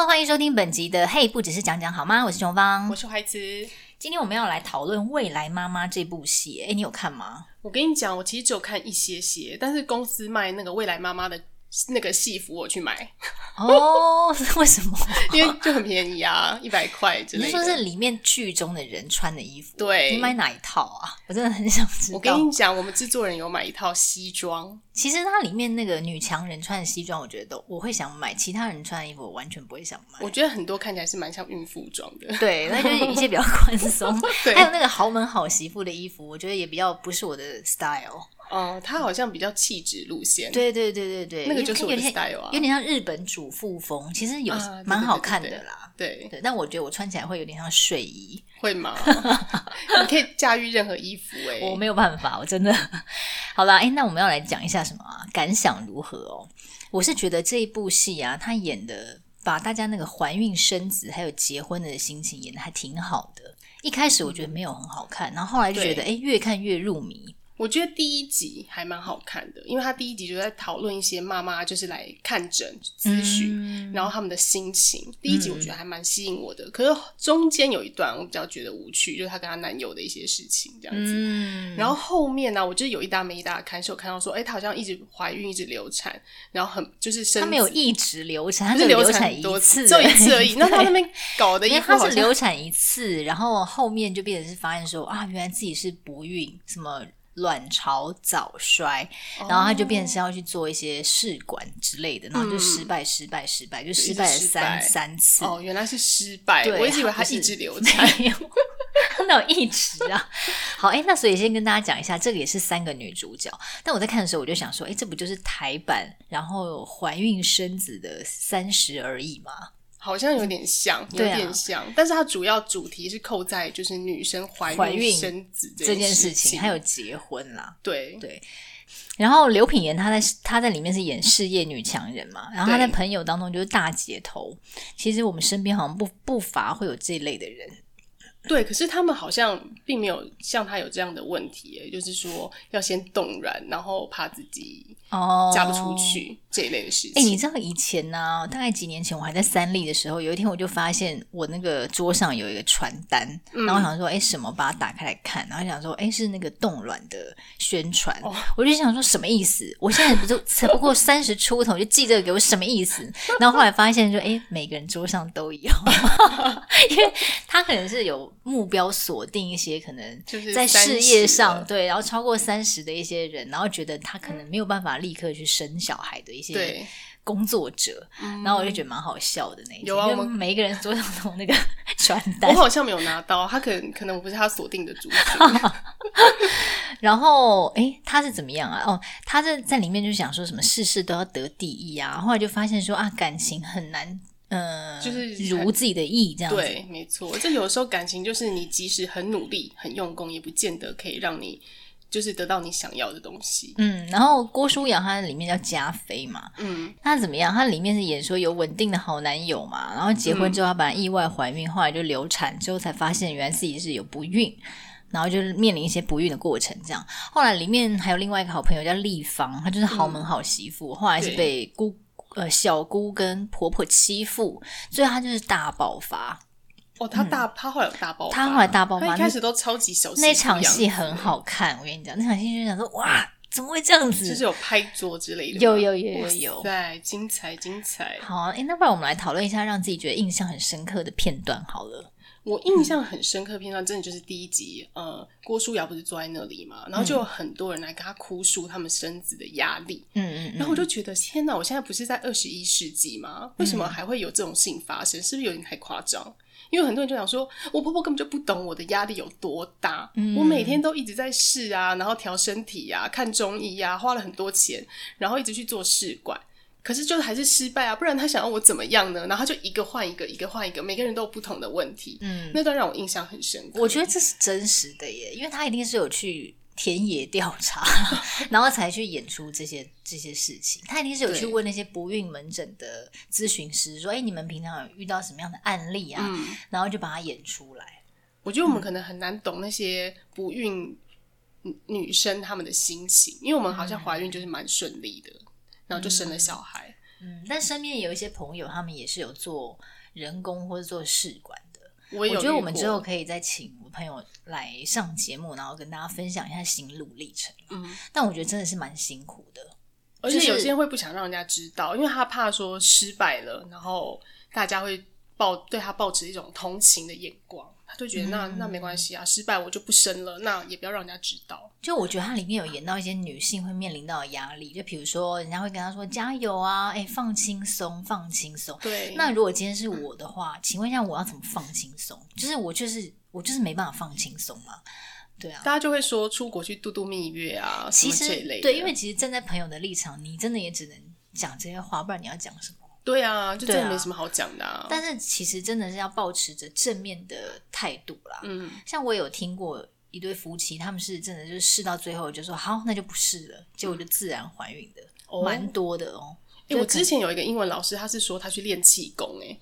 Hello，欢迎收听本集的《嘿，不只是讲讲好吗》？我是琼芳，我是怀慈。今天我们要来讨论《未来妈妈》这部戏。哎，你有看吗？我跟你讲，我其实只有看一些些，但是公司卖那个《未来妈妈》的。那个戏服我去买哦，为什么？因为就很便宜啊，一百块。你是说是里面剧中的人穿的衣服？对，你买哪一套啊？我真的很想知道。我跟你讲，我们制作人有买一套西装。其实它里面那个女强人穿的西装，我觉得都我会想买；其他人穿的衣服，我完全不会想买。我觉得很多看起来是蛮像孕妇装的。对，那就是 一些比较宽松。还有那个豪门好媳妇的衣服，我觉得也比较不是我的 style。哦，他好像比较气质路线，对对对对对，那个就是我的 style 啊，有点像日本主妇风，其实有蛮好看的啦。对对，但我觉得我穿起来会有点像睡衣，会吗？你可以驾驭任何衣服哎，我没有办法，我真的。好啦，哎，那我们要来讲一下什么啊？感想如何哦？我是觉得这一部戏啊，他演的把大家那个怀孕生子还有结婚的心情演的还挺好的。一开始我觉得没有很好看，然后后来就觉得哎，越看越入迷。我觉得第一集还蛮好看的，因为他第一集就在讨论一些妈妈就是来看诊咨询，嗯、然后他们的心情。第一集我觉得还蛮吸引我的，嗯、可是中间有一段我比较觉得无趣，就是她跟她男友的一些事情这样子。嗯、然后后面呢、啊，我就有一搭没一搭的看，是我看到说，哎，她好像一直怀孕，一直流产，然后很就是生。她没有一直流产，她是流产多次，就一次而已。那她那边搞的，因为她是流产一次，然后后面就变成是发现说啊，原来自己是不孕，什么。卵巢早衰，然后他就变成是要去做一些试管之类的，然后就失败、失败、失败，就失败了三三次。哦，原来是失败，对，我一直以为他一直流产，没有，他哪有一直啊？好，哎，那所以先跟大家讲一下，这个也是三个女主角。但我在看的时候，我就想说，哎，这不就是台版，然后怀孕生子的三十而已吗？好像有点像，有点像，啊、但是它主要主题是扣在就是女生怀孕生子这件事情，还有结婚啦。对对。然后刘品言她在她在里面是演事业女强人嘛，然后她在朋友当中就是大姐头。其实我们身边好像不不乏会有这一类的人。对，可是他们好像并没有像他有这样的问题，就是说要先冻卵，然后怕自己。哦，嫁不出去、oh, 这一类的事情。哎、欸，你知道以前呢、啊？大概几年前，我还在三立的时候，有一天我就发现我那个桌上有一个传单，嗯、然后我想说，哎、欸，什么？把它打开来看，然后想说，哎、欸，是那个冻卵的宣传。Oh. 我就想说，什么意思？我现在不就才不过三十出头，就记这个给我，什么意思？然后后来发现，说，哎、欸，每个人桌上都有，因为他可能是有目标锁定一些可能就是在事业上对，然后超过三十的一些人，然后觉得他可能没有办法。立刻去生小孩的一些工作者，然后我就觉得蛮好笑的那一种。有啊，我们每一个人桌上都有那个 传单，我好像没有拿到，他可能可能我不是他锁定的主题。然后，诶，他是怎么样啊？哦，他在在里面就想说什么事事都要得第一啊，后来就发现说啊，感情很难，嗯、呃，就是如自己的意这样子。对，没错，这有时候感情就是你即使很努力、很用功，也不见得可以让你。就是得到你想要的东西。嗯，然后郭书瑶她里面叫加菲嘛，嗯，她怎么样？她里面是演说有稳定的好男友嘛，然后结婚之后她本来意外怀孕，嗯、后来就流产，之后才发现原来自己是有不孕，然后就是面临一些不孕的过程。这样，后来里面还有另外一个好朋友叫丽芳，她就是豪门好媳妇，嗯、后来是被姑对呃小姑跟婆婆欺负，所以她就是大爆发。哦，她大，嗯、他后来有大爆发，她后来大爆发，开始都超级小，那场戏很好看。我跟你讲，那场戏就想说，哇，怎么会这样子？就是有拍桌之类的，有有有有有，对，精彩精彩。好，哎，那不然我们来讨论一下，让自己觉得印象很深刻的片段好了。我印象很深刻的片段，真的就是第一集，呃，郭书瑶不是坐在那里嘛，然后就有很多人来跟他哭诉他们生子的压力，嗯嗯，嗯然后我就觉得天哪，我现在不是在二十一世纪吗？为什么还会有这种事情发生？是不是有点太夸张？因为很多人就想说，我婆婆根本就不懂我的压力有多大，嗯、我每天都一直在试啊，然后调身体呀、啊，看中医呀、啊，花了很多钱，然后一直去做试管。可是就是还是失败啊，不然他想要我怎么样呢？然后他就一个换一个，一个换一个，每个人都有不同的问题。嗯，那段让我印象很深刻。我觉得这是真实的耶，因为他一定是有去田野调查，然后才去演出这些这些事情。他一定是有去问那些不孕门诊的咨询师，说：“哎对，你们平常有遇到什么样的案例啊？”嗯，然后就把它演出来。我觉得我们可能很难懂那些不孕女生她们的心情，因为我们好像怀孕就是蛮顺利的。然后就生了小孩，嗯，但身边有一些朋友，他们也是有做人工或者做试管的。我，觉得我们之后可以再请我朋友来上节目，然后跟大家分享一下心路历程。嗯，但我觉得真的是蛮辛苦的，而且有些人会不想让人家知道，因为他怕说失败了，然后大家会抱对他抱持一种同情的眼光。他就觉得那、嗯、那没关系啊，失败我就不生了，那也不要让人家知道。就我觉得它里面有演到一些女性会面临到的压力，就比如说人家会跟她说加油啊，哎、欸，放轻松，放轻松。对。那如果今天是我的话，请问一下我要怎么放轻松？就是我就是我就是没办法放轻松嘛。对啊。大家就会说出国去度度蜜月啊，其实。对，因为其实站在朋友的立场，你真的也只能讲这些话，不然你要讲什么？对啊，就真的没什么好讲的啊。啊但是其实真的是要保持着正面的态度啦。嗯，像我有听过一对夫妻，他们是真的就是试到最后就说好，那就不试了，结果就自然怀孕的，蛮、哦、多的哦。哎、欸，我之前有一个英文老师，他是说他去练气功，哎，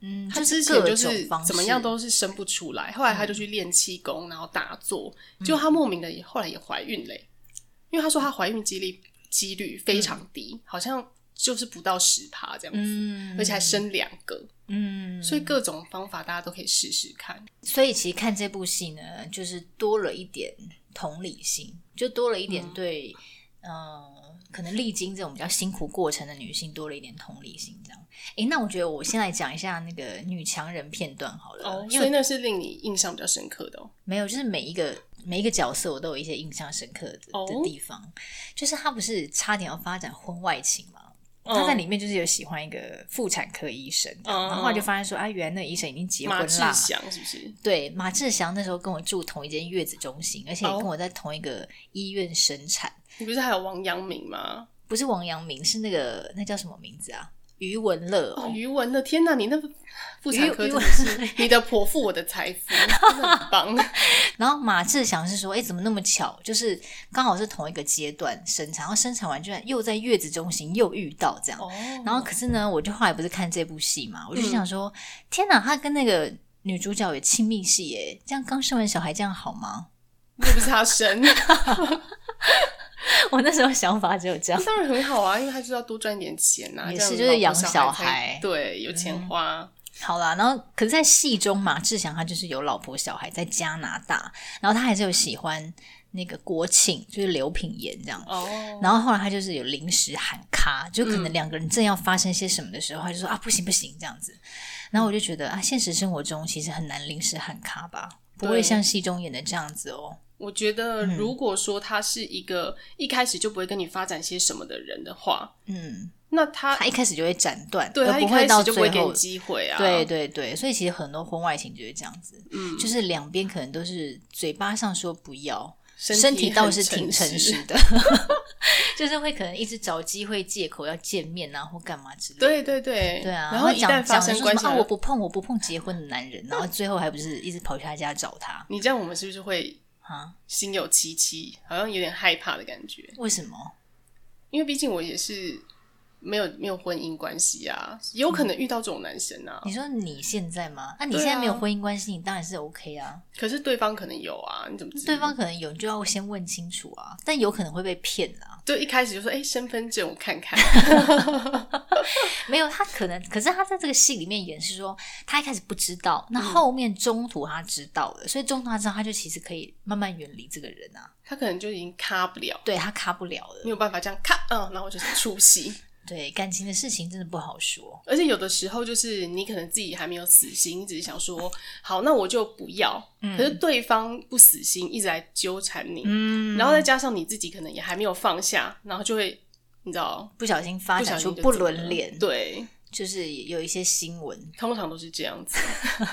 嗯，他之前就是怎么样都是生不出来，后来他就去练气功，然后打坐，就、嗯、他莫名的也后来也怀孕嘞，因为他说他怀孕几率几率非常低，嗯、好像。就是不到十趴这样子，嗯、而且还生两个，嗯，所以各种方法大家都可以试试看。所以其实看这部戏呢，就是多了一点同理心，就多了一点对，嗯、呃，可能历经这种比较辛苦过程的女性多了一点同理心。这样，哎，那我觉得我先来讲一下那个女强人片段好了，哦，所以那是令你印象比较深刻的哦。没有，就是每一个每一个角色我都有一些印象深刻的、哦、的地方，就是他不是差点要发展婚外情吗？他在里面就是有喜欢一个妇产科医生，嗯、然后后来就发现说啊，原来那医生已经结婚了。马志祥是不是？对，马志祥那时候跟我住同一间月子中心，而且也跟我在同一个医院生产。你不是还有王阳明吗？不是王阳明，是那个那叫什么名字啊？余文乐哦，余文乐，天哪！你那妇产科真的是你的剖腹我的财富，真的很棒。然后马志祥是说，哎，怎么那么巧？就是刚好是同一个阶段生产，然后生产完居然又在月子中心又遇到这样。哦、然后可是呢，我就后来不是看这部戏嘛，我就想说，嗯、天哪，他跟那个女主角有亲密戏耶，这样刚生完小孩这样好吗？又不是他生。我那时候想法只有这样，当然很好啊，因为他就要多赚点钱呐，也是就是养小孩，对，有钱花。嗯、好啦，然后可是，在戏中马志祥他就是有老婆小孩在加拿大，然后他还是有喜欢那个国庆，就是刘品言这样。哦。然后后来他就是有临时喊卡，就可能两个人正要发生些什么的时候，嗯、他就说啊不行不行这样子。然后我就觉得啊，现实生活中其实很难临时喊卡吧，不会像戏中演的这样子哦。我觉得，如果说他是一个一开始就不会跟你发展些什么的人的话，嗯，那他他一开始就会斩断，对，而不会到最后，他一开始就不会给你机会啊。对对对，所以其实很多婚外情就是这样子，嗯，就是两边可能都是嘴巴上说不要，身体倒是挺诚实的，就是会可能一直找机会借口要见面啊，或干嘛之类的。对对对，对啊，然后一旦发生关系啊，我不碰，我不碰结婚的男人，然后最后还不是一直跑去他家找他？你这样，我们是不是会？啊，心有戚戚，好像有点害怕的感觉。为什么？因为毕竟我也是没有没有婚姻关系啊，有可能遇到这种男生啊。嗯、你说你现在吗？那、啊、你现在没有婚姻关系，你当然是 OK 啊。可是对方可能有啊，你怎么知道？对方可能有，你就要先问清楚啊。但有可能会被骗啊。就一开始就说：“哎、欸，身份证我看看。”没有，他可能，可是他在这个戏里面演是说，他一开始不知道，那后面中途他知道了，嗯、所以中途他知道，他就其实可以慢慢远离这个人啊。他可能就已经卡不了，对他卡不了了，没有办法这样卡，嗯，然后就是出戏。对，感情的事情真的不好说，而且有的时候就是你可能自己还没有死心，你只是想说好，那我就不要。嗯、可是对方不死心，一直来纠缠你，嗯，然后再加上你自己可能也还没有放下，然后就会你知道不小心发展出不伦恋，对。就是有一些新闻，通常都是这样子。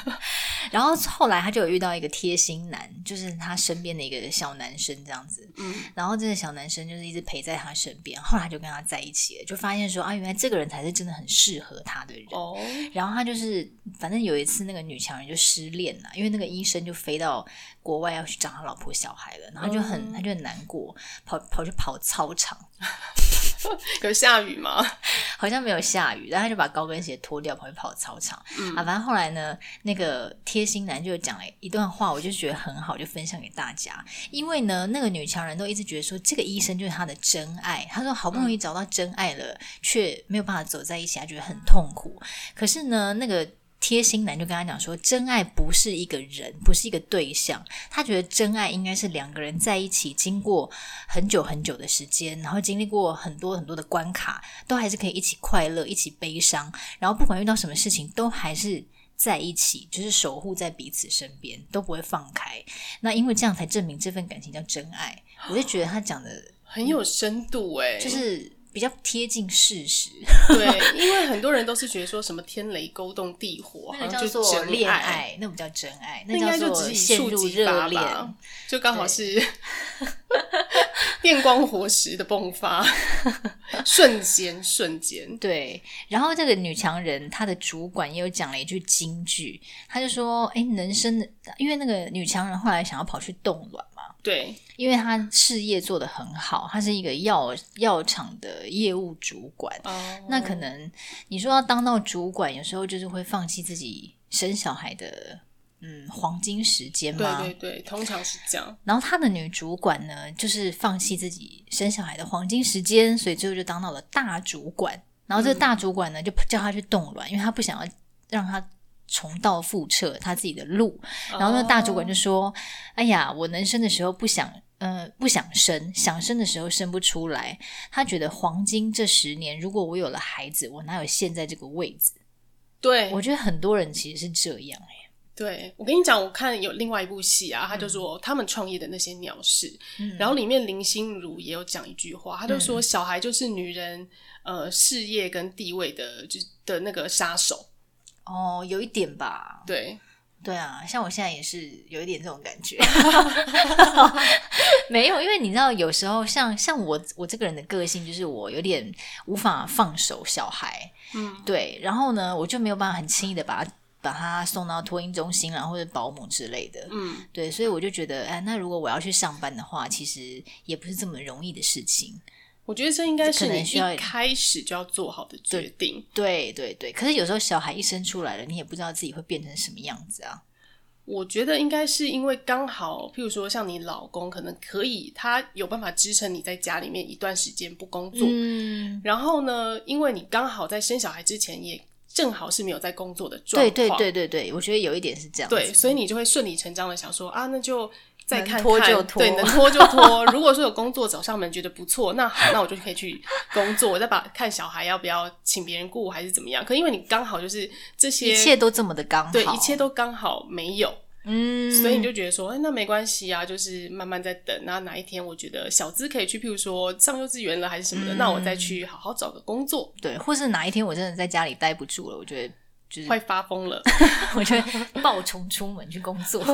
然后后来他就有遇到一个贴心男，就是他身边的一个小男生这样子。嗯，然后这个小男生就是一直陪在他身边。后来就跟他在一起了，就发现说啊，原来这个人才是真的很适合他的人。哦。然后他就是，反正有一次那个女强人就失恋了，因为那个医生就飞到国外要去找他老婆小孩了，然后就很、嗯、他就很难过，跑跑去跑操场。有下雨吗？好像没有下雨，然后他就把高跟鞋脱掉，跑去跑操场。嗯啊，反正后来呢，那个贴心男就讲了一段话，我就觉得很好，就分享给大家。因为呢，那个女强人都一直觉得说，这个医生就是她的真爱。她说好不容易找到真爱了，嗯、却没有办法走在一起，她觉得很痛苦。可是呢，那个。贴心男就跟他讲说，真爱不是一个人，不是一个对象。他觉得真爱应该是两个人在一起，经过很久很久的时间，然后经历过很多很多的关卡，都还是可以一起快乐，一起悲伤，然后不管遇到什么事情，都还是在一起，就是守护在彼此身边，都不会放开。那因为这样才证明这份感情叫真爱。我就觉得他讲的很有深度诶，就是。比较贴近事实，对，因为很多人都是觉得说什么天雷勾动地火，那叫做恋爱，那不叫真爱，那应该就只是陷入热恋，就刚好是 电光火石的迸发，瞬间瞬间。对，然后这个女强人她的主管也有讲了一句金句，她就说：“哎，能生的，因为那个女强人后来想要跑去冻卵。”对，因为他事业做得很好，他是一个药药厂的业务主管。哦，那可能你说要当到主管，有时候就是会放弃自己生小孩的嗯黄金时间嘛。对对对，通常是这样。然后他的女主管呢，就是放弃自己生小孩的黄金时间，所以最后就当到了大主管。然后这个大主管呢，就叫他去冻卵，因为他不想要让他。重蹈覆辙，他自己的路。然后那大主管就说：“ oh. 哎呀，我能生的时候不想，呃，不想生；想生的时候生不出来。他觉得黄金这十年，如果我有了孩子，我哪有现在这个位置？对，我觉得很多人其实是这样。哎，对，我跟你讲，我看有另外一部戏啊，他就说、嗯、他们创业的那些鸟事。嗯、然后里面林心如也有讲一句话，他就说：小孩就是女人呃事业跟地位的就的那个杀手。”哦，有一点吧。对，对啊，像我现在也是有一点这种感觉。没有，因为你知道，有时候像像我我这个人的个性，就是我有点无法放手小孩。嗯，对，然后呢，我就没有办法很轻易的把他把他送到托婴中心啊，或者保姆之类的。嗯，对，所以我就觉得，哎，那如果我要去上班的话，其实也不是这么容易的事情。我觉得这应该是你一开始就要做好的决定。对对对，可是有时候小孩一生出来了，你也不知道自己会变成什么样子啊。我觉得应该是因为刚好，譬如说像你老公，可能可以他有办法支撑你在家里面一段时间不工作。嗯。然后呢，因为你刚好在生小孩之前也正好是没有在工作的状况。对对对对对，我觉得有一点是这样。对，所以你就会顺理成章的想说啊，那就。再看看，拖就拖，对，能拖就拖。如果说有工作找上门，觉得不错，那好，那我就可以去工作。我再把看小孩要不要请别人顾，还是怎么样？可因为你刚好就是这些，一切都这么的刚好，对，一切都刚好没有，嗯，所以你就觉得说，哎，那没关系啊，就是慢慢在等。然后哪一天我觉得小资可以去，譬如说上幼稚园了，还是什么的，嗯，那我再去好好找个工作。对，或是哪一天我真的在家里待不住了，我觉得就是快发疯了，我觉得暴冲出门去工作。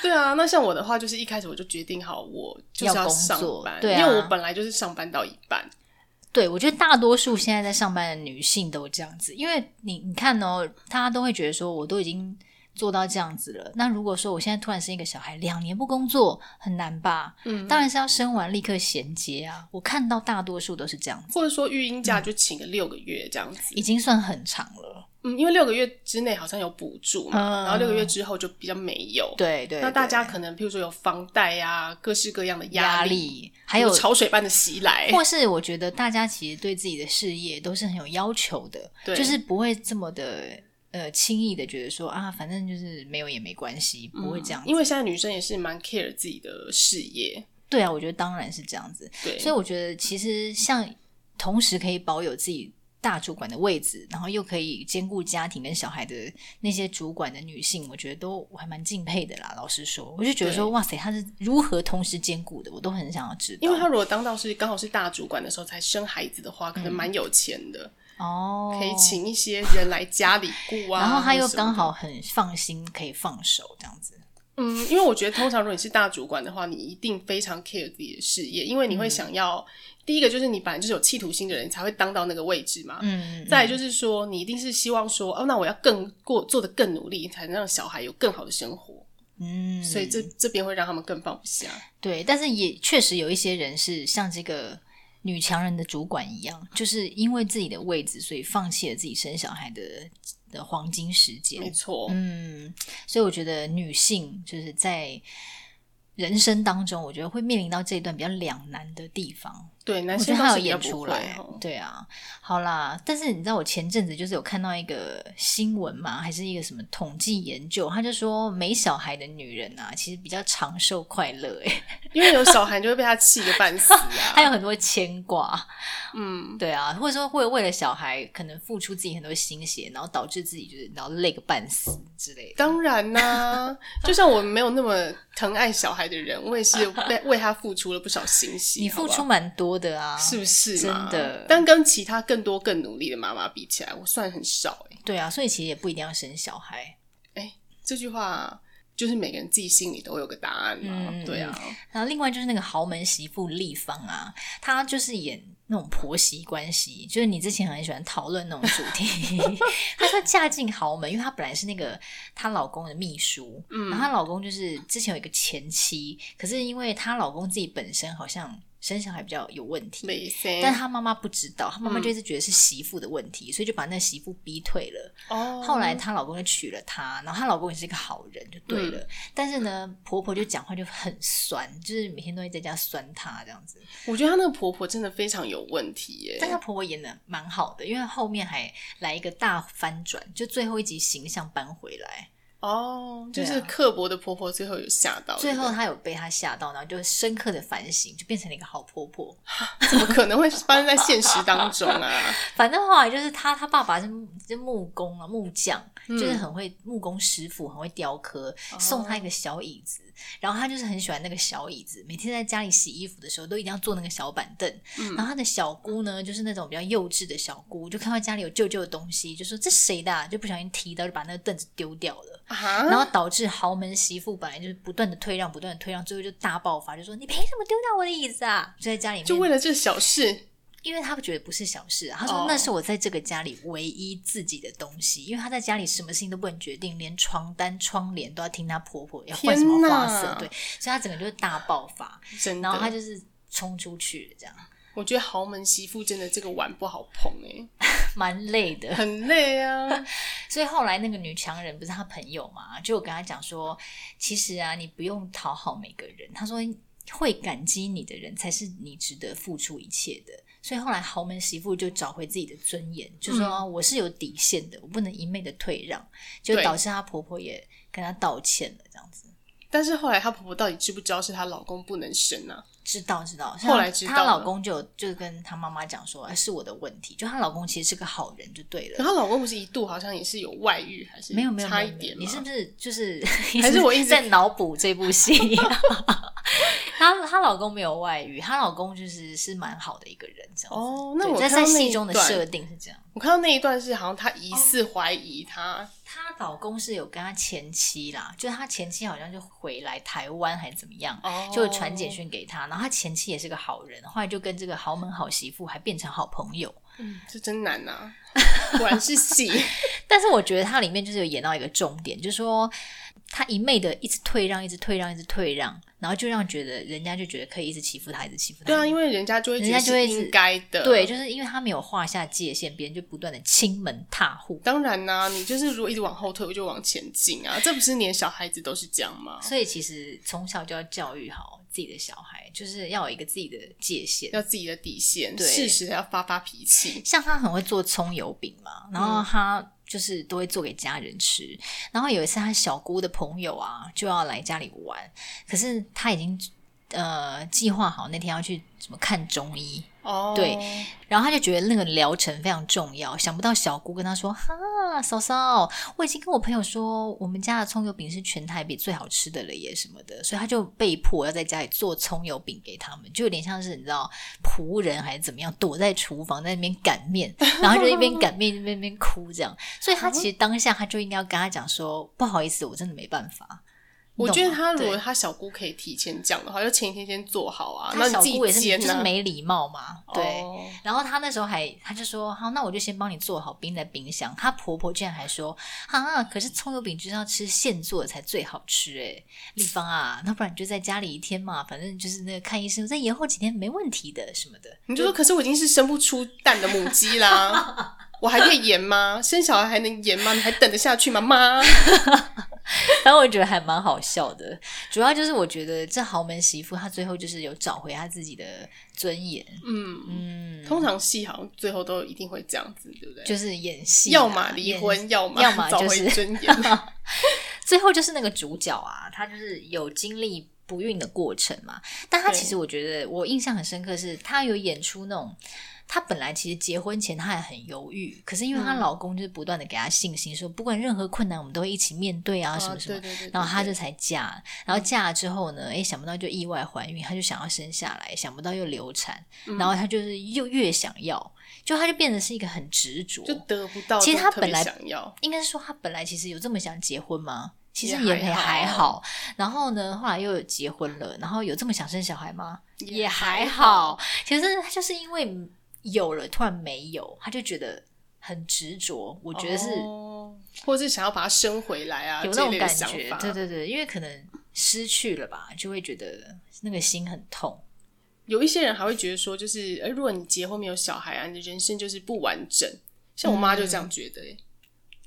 对啊，那像我的话，就是一开始我就决定好，我就是要上班，对啊，因为我本来就是上班到一半。对，我觉得大多数现在在上班的女性都这样子，因为你你看哦，大家都会觉得说，我都已经。做到这样子了，那如果说我现在突然生一个小孩，两年不工作很难吧？嗯，当然是要生完立刻衔接啊。我看到大多数都是这样子，或者说育婴假就请个六个月这样子，已经算很长了。嗯，因为六个月之内好像有补助嘛，嗯，然后六个月之后就比较没有。对，对对，那大家可能譬如说有房贷啊，各式各样的压力，压力还有潮水般的袭来，或是我觉得大家其实对自己的事业都是很有要求的，对，就是不会这么的。呃，轻易的觉得说啊，反正就是没有也没关系，不会这样。嗯，因为现在女生也是蛮 care 自己的事业。对啊，我觉得当然是这样子。对，所以我觉得其实像同时可以保有自己大主管的位置，然后又可以兼顾家庭跟小孩的那些主管的女性，我觉得都我还蛮敬佩的啦。老实说，我就觉得说哇塞，她是如何同时兼顾的，我都很想要知道。因为她如果当到是刚好是大主管的时候才生孩子的话，可能蛮有钱的。嗯哦，可以请一些人来家里顾啊，然后他又刚好很放心，可以放手这样子。嗯，因为我觉得通常如果你是大主管的话，你一定非常 care 自己的事业，因为你会想要、嗯、第一个就是你本来就是有企图心的人，你才会当到那个位置嘛。嗯，再来就是说，你一定是希望说，哦，那我要更过做的更努力，才能让小孩有更好的生活。嗯，所以这这边会让他们更放不下。对，但是也确实有一些人是像这个女强人的主管一样，就是因为自己的位置，所以放弃了自己生小孩的的黄金时间。没错，嗯，所以我觉得女性就是在人生当中，我觉得会面临到这一段比较两难的地方。对，男生还有演出来，对啊，好啦。但是你知道，我前阵子就是有看到一个新闻嘛，还是一个什么统计研究，他就说没小孩的女人啊，其实比较长寿快乐哎，因为有小孩就会被他气个半死啊，还有很多牵挂，嗯，对啊，或者说会为了小孩可能付出自己很多心血，然后导致自己就是然后累个半死之类的。当然啦、啊，就像我没有那么疼爱小孩的人，我也是为为他付出了不少心血，你付出蛮多的啊，是不是？真的，但跟其他更多更努力的妈妈比起来，我算很少哎。对啊，所以其实也不一定要生小孩。哎，这句话就是每个人自己心里都有个答案嘛。嗯、对啊。然后另外就是那个豪门媳妇丽芳啊，她就是演那种婆媳关系，就是你之前很喜欢讨论那种主题。她说嫁进豪门，因为她本来是那个她老公的秘书，嗯，然后她老公就是之前有一个前妻，可是因为她老公自己本身好像。生小孩比较有问题，但他妈妈不知道，他妈妈就一直觉得是媳妇的问题，嗯、所以就把那媳妇逼退了。哦，后来她老公就娶了她，然后她老公也是一个好人，就对了。嗯、但是呢，婆婆就讲话就很酸，就是每天都会在家酸她这样子。我觉得她那个婆婆真的非常有问题耶，但她婆婆演的蛮好的，因为后面还来一个大翻转，就最后一集形象搬回来。哦，oh, 就是刻薄的婆婆最后有吓到，最后她有被她吓到，然后就深刻的反省，就变成了一个好婆婆。怎么可能会发生在现实当中啊？反正后来就是她，她爸爸是是木工啊，木匠，嗯、就是很会木工师傅，很会雕刻，送他一个小椅子。然后他就是很喜欢那个小椅子，每天在家里洗衣服的时候都一定要坐那个小板凳。嗯、然后他的小姑呢，就是那种比较幼稚的小姑，就看到家里有旧旧的东西，就说这谁的、啊，就不小心踢到，就把那个凳子丢掉了。啊、然后导致豪门媳妇本来就是不断的退让，不断的退让，最后就大爆发，就说你凭什么丢掉我的椅子啊？就在家里面，就为了这小事。因为他不觉得不是小事，啊，他说那是我在这个家里唯一自己的东西。Oh. 因为他在家里什么事情都不能决定，连床单、窗帘都要听他婆婆要换什么花色，对，所以他整个就是大爆发，然后他就是冲出去这样。我觉得豪门媳妇真的这个碗不好捧哎，蛮累的，很累啊。所以后来那个女强人不是他朋友嘛，就我跟他讲说，其实啊，你不用讨好每个人。他说会感激你的人才是你值得付出一切的。所以后来豪门媳妇就找回自己的尊严，就说我是有底线的，我不能一昧的退让，就导致她婆婆也跟她道歉了，这样子。但是后来她婆婆到底知不知道是她老公不能生呢？知道知道，后来知道，她老公就就跟她妈妈讲说，是我的问题，就她老公其实是个好人，就对了。可她老公不是一度好像也是有外遇，还是没有没有差一点？你是不是就是 还是我一直在脑补这部戏？她她老公没有外遇，她老公就是是蛮好的一个人，这样子。哦，那我在戏中的设定是这样。我看到那一段是好像她疑似怀疑她。她老公是有跟她前妻啦，就是她前妻好像就回来台湾还是怎么样，oh. 就传简讯给她，然后她前妻也是个好人，后来就跟这个豪门好媳妇还变成好朋友。嗯，这真难呐、啊，果然是戏。但是我觉得它里面就是有演到一个重点，就是说她一昧的一直退让，一直退让，一直退让。然后就让觉得人家就觉得可以一直欺负他，一直欺负他。对啊，因为人家就会人家就会应该的。对，就是因为他没有划下界限，别人就不断的亲门踏户。当然啦、啊，你就是如果一直往后退，我就往前进啊，这不是连小孩子都是这样吗？所以其实从小就要教育好自己的小孩，就是要有一个自己的界限，要自己的底线，对，适时的要发发脾气。像他很会做葱油饼嘛，然后他。嗯就是都会做给家人吃，然后有一次他小姑的朋友啊就要来家里玩，可是他已经呃计划好那天要去什么看中医。哦，对，然后他就觉得那个疗程非常重要，想不到小姑跟他说：“哈，嫂嫂，我已经跟我朋友说，我们家的葱油饼是全台北最好吃的了耶，什么的。”所以他就被迫要在家里做葱油饼给他们，就有点像是你知道仆人还是怎么样，躲在厨房在那边擀面，然后就一边擀面一边边哭这样。所以他其实当下他就应该要跟他讲说：“不好意思，我真的没办法。”我觉得他如果他小姑可以提前讲的话，就前一天先做好啊。那小姑也是煎、啊、就是没礼貌嘛，对。哦、然后他那时候还他就说好，那我就先帮你做好，冰在冰箱。她婆婆居然还说啊，可是葱油饼就是要吃现做的才最好吃哎，丽芳啊，那不然你就在家里一天嘛，反正就是那个看医生，再延后几天没问题的什么的。你就说，可是我已经是生不出蛋的母鸡啦，我还可以延吗？生小孩还能延吗？你还等得下去吗？妈。然后我觉得还蛮好笑的，主要就是我觉得这豪门媳妇她最后就是有找回她自己的尊严。嗯嗯，通常戏好像最后都一定会这样子，对不对？就是演戏，要么离婚，要么要么找回尊严。最后就是那个主角啊，他就是有经历不孕的过程嘛，但他其实我觉得我印象很深刻，是他有演出那种。她本来其实结婚前她也很犹豫，可是因为她老公就是不断的给她信心，嗯、说不管任何困难我们都会一起面对啊，什么什么，然后她就才嫁。然后嫁了之后呢，哎、嗯，想不到就意外怀孕，她就想要生下来，想不到又流产，嗯、然后她就是又越想要，就她就变得是一个很执着，就得不到。其实她本来想要，应该是说她本来其实有这么想结婚吗？其实也还好，还好。然后呢，后来又有结婚了，然后有这么想生小孩吗？也还好。其实她就是因为。有了，突然没有，他就觉得很执着。我觉得是，哦、或者是想要把它生回来啊，有那种感觉。对对对，因为可能失去了吧，就会觉得那个心很痛。有一些人还会觉得说，就是，呃，如果你结婚没有小孩啊，你的人生就是不完整。像我妈就这样觉得、欸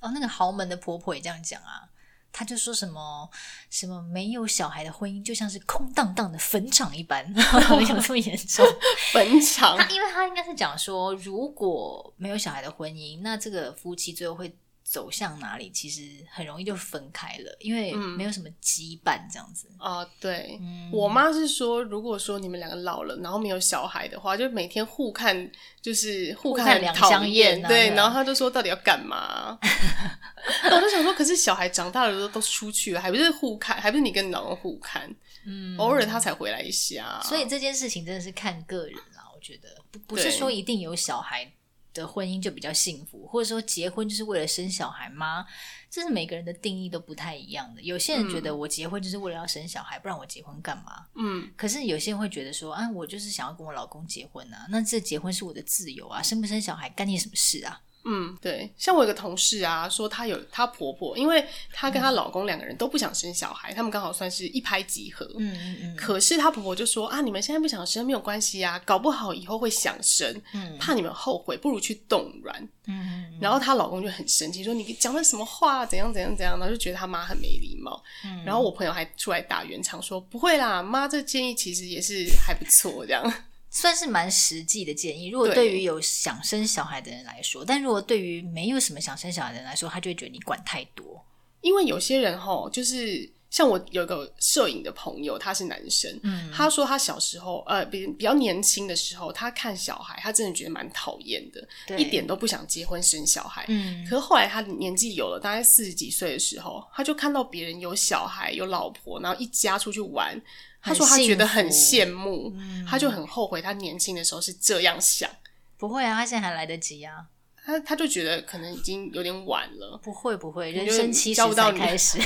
嗯。哦，那个豪门的婆婆也这样讲啊。他就说什么什么没有小孩的婚姻就像是空荡荡的坟场一般，没 有这么严重？坟场？他因为他应该是讲说，如果没有小孩的婚姻，那这个夫妻最后会。走向哪里，其实很容易就分开了，因为没有什么羁绊这样子。哦、嗯呃，对，嗯、我妈是说，如果说你们两个老了，然后没有小孩的话，就每天互看，就是互看两相厌。对，然后她就说，到底要干嘛？我就想说，可是小孩长大了都都出去了，还不是互看，还不是你跟你老公互看？嗯，偶尔他才回来一下。所以这件事情真的是看个人啦，我觉得不不是说一定有小孩的婚姻就比较幸福，或者说结婚就是为了生小孩吗？这是每个人的定义都不太一样的。有些人觉得我结婚就是为了要生小孩，不然我结婚干嘛？嗯。可是有些人会觉得说，啊，我就是想要跟我老公结婚啊，那这结婚是我的自由啊，生不生小孩干你什么事啊？嗯，对，像我有个同事啊，说她有她婆婆，因为她跟她老公两个人都不想生小孩，嗯、他们刚好算是一拍即合。嗯嗯嗯。可是她婆婆就说啊，你们现在不想生没有关系啊，搞不好以后会想生，嗯、怕你们后悔，不如去冻卵。嗯，嗯然后她老公就很生气，说你讲的什么话，怎样怎样怎样，然后就觉得她妈很没礼貌。嗯。然后我朋友还出来打圆场，说不会啦，妈这建议其实也是还不错，这样。算是蛮实际的建议。如果对于有想生小孩的人来说，但如果对于没有什么想生小孩的人来说，他就会觉得你管太多。因为有些人齁，就是像我有个摄影的朋友，他是男生，嗯，他说他小时候，呃，比比较年轻的时候，他看小孩，他真的觉得蛮讨厌的，对一点都不想结婚生小孩。嗯，可是后来他年纪有了，大概四十几岁的时候，他就看到别人有小孩、有老婆，然后一家出去玩。他说他觉得很羡慕，嗯、他就很后悔他年轻的时候是这样想。不会啊，他现在还来得及啊。他他就觉得可能已经有点晚了。不会不会，人生七十才开始。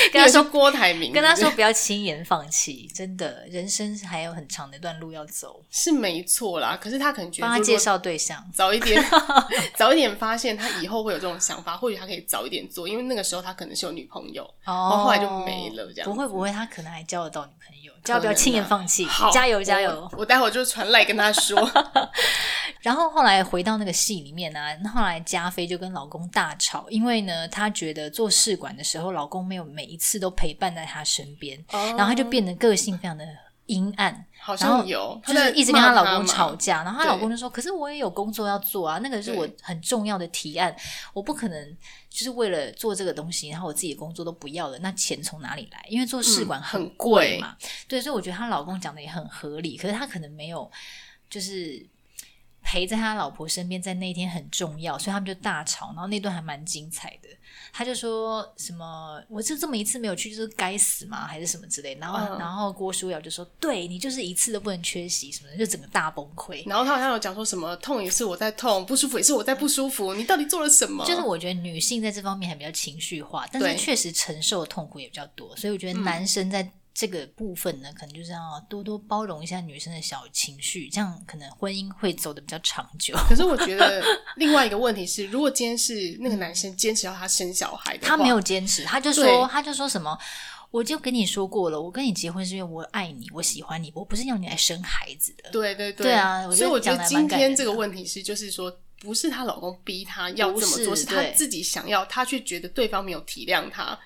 跟他说郭台铭，跟他说不要轻言放弃，真的，人生还有很长的一段路要走。是没错啦，可是他可能觉得帮他介绍对象，早一点，早一点发现他以后会有这种想法，或许他可以早一点做，因为那个时候他可能是有女朋友，哦，然后后来就没了。这样不会不会，他可能还交得到女朋友，叫不要轻言放弃，加油加油！我待会儿就传来跟他说。然后后来回到那个戏里面呢、啊，后来加菲就跟老公大吵，因为呢，她觉得做试管的时候，老公没有每一次都陪伴在她身边，哦、然后她就变得个性非常的阴暗，好像有，就是一直跟她老公吵架，然后她老公就说：“可是我也有工作要做啊，那个是我很重要的提案，我不可能就是为了做这个东西，然后我自己的工作都不要了，那钱从哪里来？因为做试管很贵嘛，嗯、对，所以我觉得她老公讲的也很合理，可是她可能没有就是。”陪在他老婆身边，在那一天很重要，所以他们就大吵，然后那段还蛮精彩的。他就说什么，我就这么一次没有去，就是该死吗？还是什么之类。然后，嗯、然后郭书瑶就说，对你就是一次都不能缺席，什么的，就整个大崩溃。然后他好像有讲说什么，痛也是我在痛，不舒服也是我在不舒服，你到底做了什么？就是我觉得女性在这方面还比较情绪化，但是确实承受的痛苦也比较多，所以我觉得男生在。嗯这个部分呢，可能就是要多多包容一下女生的小情绪，这样可能婚姻会走得比较长久。可是我觉得另外一个问题是，如果今天是那个男生坚持要他生小孩他没有坚持，他就说，他就说什么，我就跟你说过了，我跟你结婚是因为我爱你，我喜欢你，我不是要你来生孩子的。对对对，对啊，所以我觉得今天这个问题是，就是说，不是她老公逼她要这么做，是，是她自己想要，她却觉得对方没有体谅她。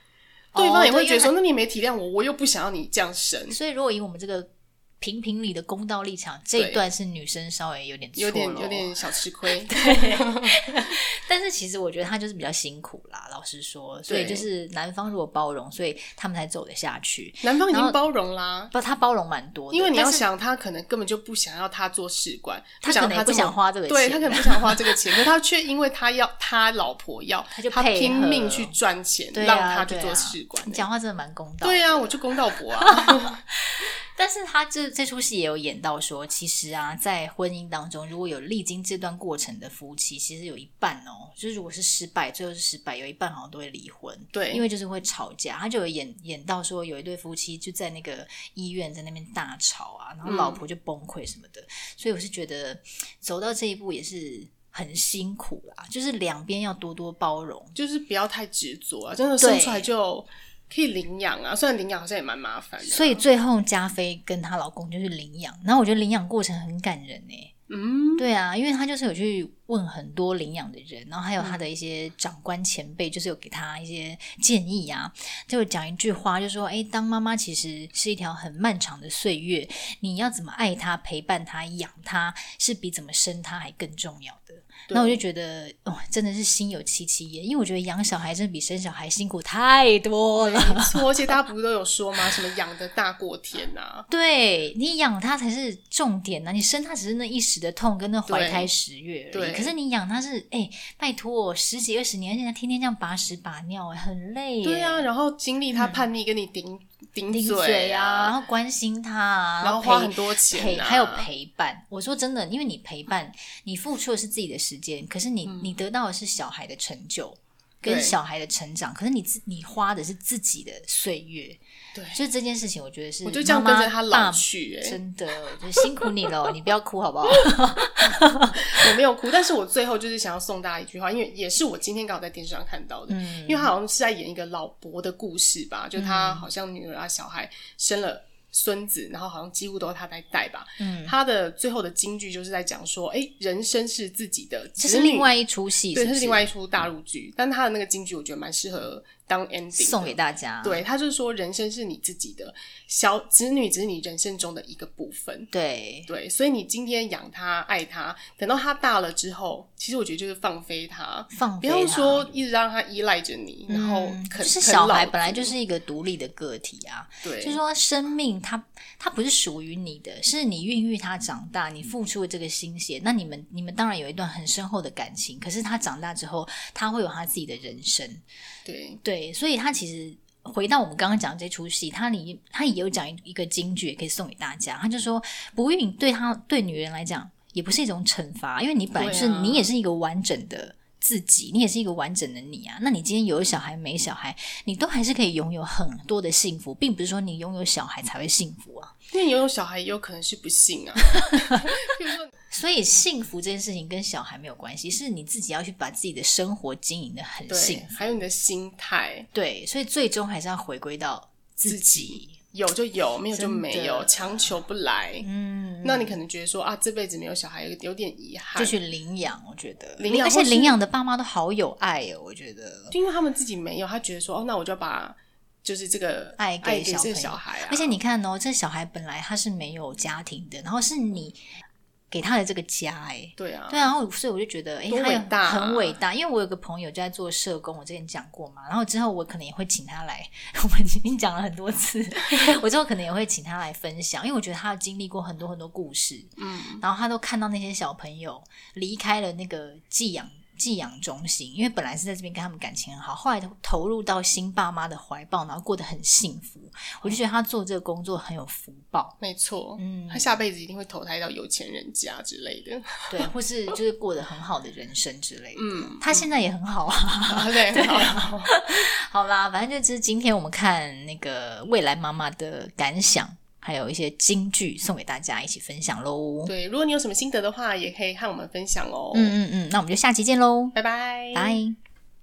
对方也会觉得说，那你没体谅我，我又不想要你这样生。所以，如果以我们这个。评评理的公道立场，这一段是女生稍微有点，有点有点小吃亏。对，但是其实我觉得他就是比较辛苦啦，老实说。所以就是男方如果包容，所以他们才走得下去。男方已经包容啦，不，他包容蛮多的。因为你要想，他可能根本就不想要他做试管，他可能不想花这个钱，对，他可能不想花这个钱，可他却因为他要他老婆要，他就他拼命去赚钱，让他去做试管。你讲话真的蛮公道。对啊，我就公道婆啊。但是他这这出戏也有演到说，其实啊，在婚姻当中，如果有历经这段过程的夫妻，其实有一半哦，就是如果是失败，最后是失败，有一半好像都会离婚。对，因为就是会吵架。他就有演演到说，有一对夫妻就在那个医院在那边大吵啊，然后老婆就崩溃什么的。嗯、所以我是觉得走到这一步也是很辛苦啦，就是两边要多多包容，就是不要太执着啊，真的生出来就。可以领养啊，虽然领养好像也蛮麻烦的。所以最后加菲跟她老公就是领养，然后我觉得领养过程很感人呢。嗯，对啊，因为他就是有去问很多领养的人，然后还有他的一些长官前辈，就是有给他一些建议啊，就讲一句话，就说：“哎，当妈妈其实是一条很漫长的岁月，你要怎么爱她、陪伴她、养她，是比怎么生她还更重要的。”那我就觉得，哦，真的是心有戚戚焉，因为我觉得养小孩真的比生小孩辛苦太多了。而且大家不是都有说吗？什么养的大过天呐、啊？对，你养他才是重点呐、啊，你生他只是那一时的痛跟那怀胎十月而已。对，可是你养他是，哎，拜托，十几二十年，现在天天这样把屎把尿，很累。对啊，然后经历他叛逆，跟你顶。嗯顶嘴，顶嘴啊，然后关心他啊，然后花很多钱啊，陪，还有陪伴。我说真的，因为你陪伴，你付出的是自己的时间，可是你你得到的是小孩的成就。跟小孩的成长，可是你自你花的是自己的岁月，对，所以这件事情我觉得是我就这样跟着他老去，欸，真的就辛苦你了，你不要哭好不好？我没有哭，但是我最后就是想要送大家一句话，因为也是我今天刚好在电视上看到的，嗯，因为他好像是在演一个老伯的故事吧，就他好像女儿啊小孩生了。孙子，然后好像几乎都是他在带吧。嗯，他的最后的金句就是在讲说：“哎，人生是自己的。”这是另外一出戏，对，这是另外一出大陆剧。嗯，但他的那个金句，我觉得蛮适合。当 ending 送给大家，对，他就是说，人生是你自己的，小子女只是你人生中的一个部分，对。对，所以你今天养他、爱他，等到他大了之后，其实我觉得就是放飞他，放飞，不要说一直让他依赖着你，嗯、然后可是小孩本来就是一个独立的个体啊，对，就是说生命它它不是属于你的，是你孕育他长大，你付出了这个心血，那你们你们当然有一段很深厚的感情，可是他长大之后，他会有他自己的人生。对对，所以他其实回到我们刚刚讲的这出戏，他里他也有讲一个金句，也可以送给大家。他就说，不孕对他对女人来讲也不是一种惩罚，因为你本来是、啊、你也是一个完整的自己，你也是一个完整的你啊。那你今天有小孩没小孩，你都还是可以拥有很多的幸福，并不是说你拥有小孩才会幸福啊。因为你拥有小孩也有可能是不幸啊。比如说。所以幸福这件事情跟小孩没有关系，是你自己要去把自己的生活经营的很幸福，还有你的心态。对，所以最终还是要回归到自己，自己有就有，没有就没有，强求不来。嗯，那你可能觉得说啊，这辈子没有小孩有有点遗憾，就去领养。我觉得领养，而且领养的爸妈都好有爱哦。我觉得，就因为他们自己没有，他觉得说哦，那我就要把就是这个爱给小小孩啊。而且你看哦，这小孩本来他是没有家庭的，然后是你。给他的这个家，哎，对啊，对啊，然后所以我就觉得，哎，欸伟大，很伟大。因为我有个朋友就在做社工，我之前讲过嘛，然后之后我可能也会请他来，我们已经讲了很多次，我之后可能也会请他来分享，因为我觉得他经历过很多很多故事，嗯，然后他都看到那些小朋友离开了那个寄养。寄养中心，因为本来是在这边跟他们感情很好，后来投入到新爸妈的怀抱，然后过得很幸福。我就觉得他做这个工作很有福报。没错，嗯，他下辈子一定会投胎到有钱人家之类的，对，或是就是过得很好的人生之类的。嗯，他现在也很好啊，嗯、对，对好，好啦，反正就是今天我们看那个未来妈妈的感想。还有一些金句送给大家一起分享喽。对，如果你有什么心得的话，也可以和我们分享哦。嗯嗯嗯，那我们就下期见喽，拜拜，拜。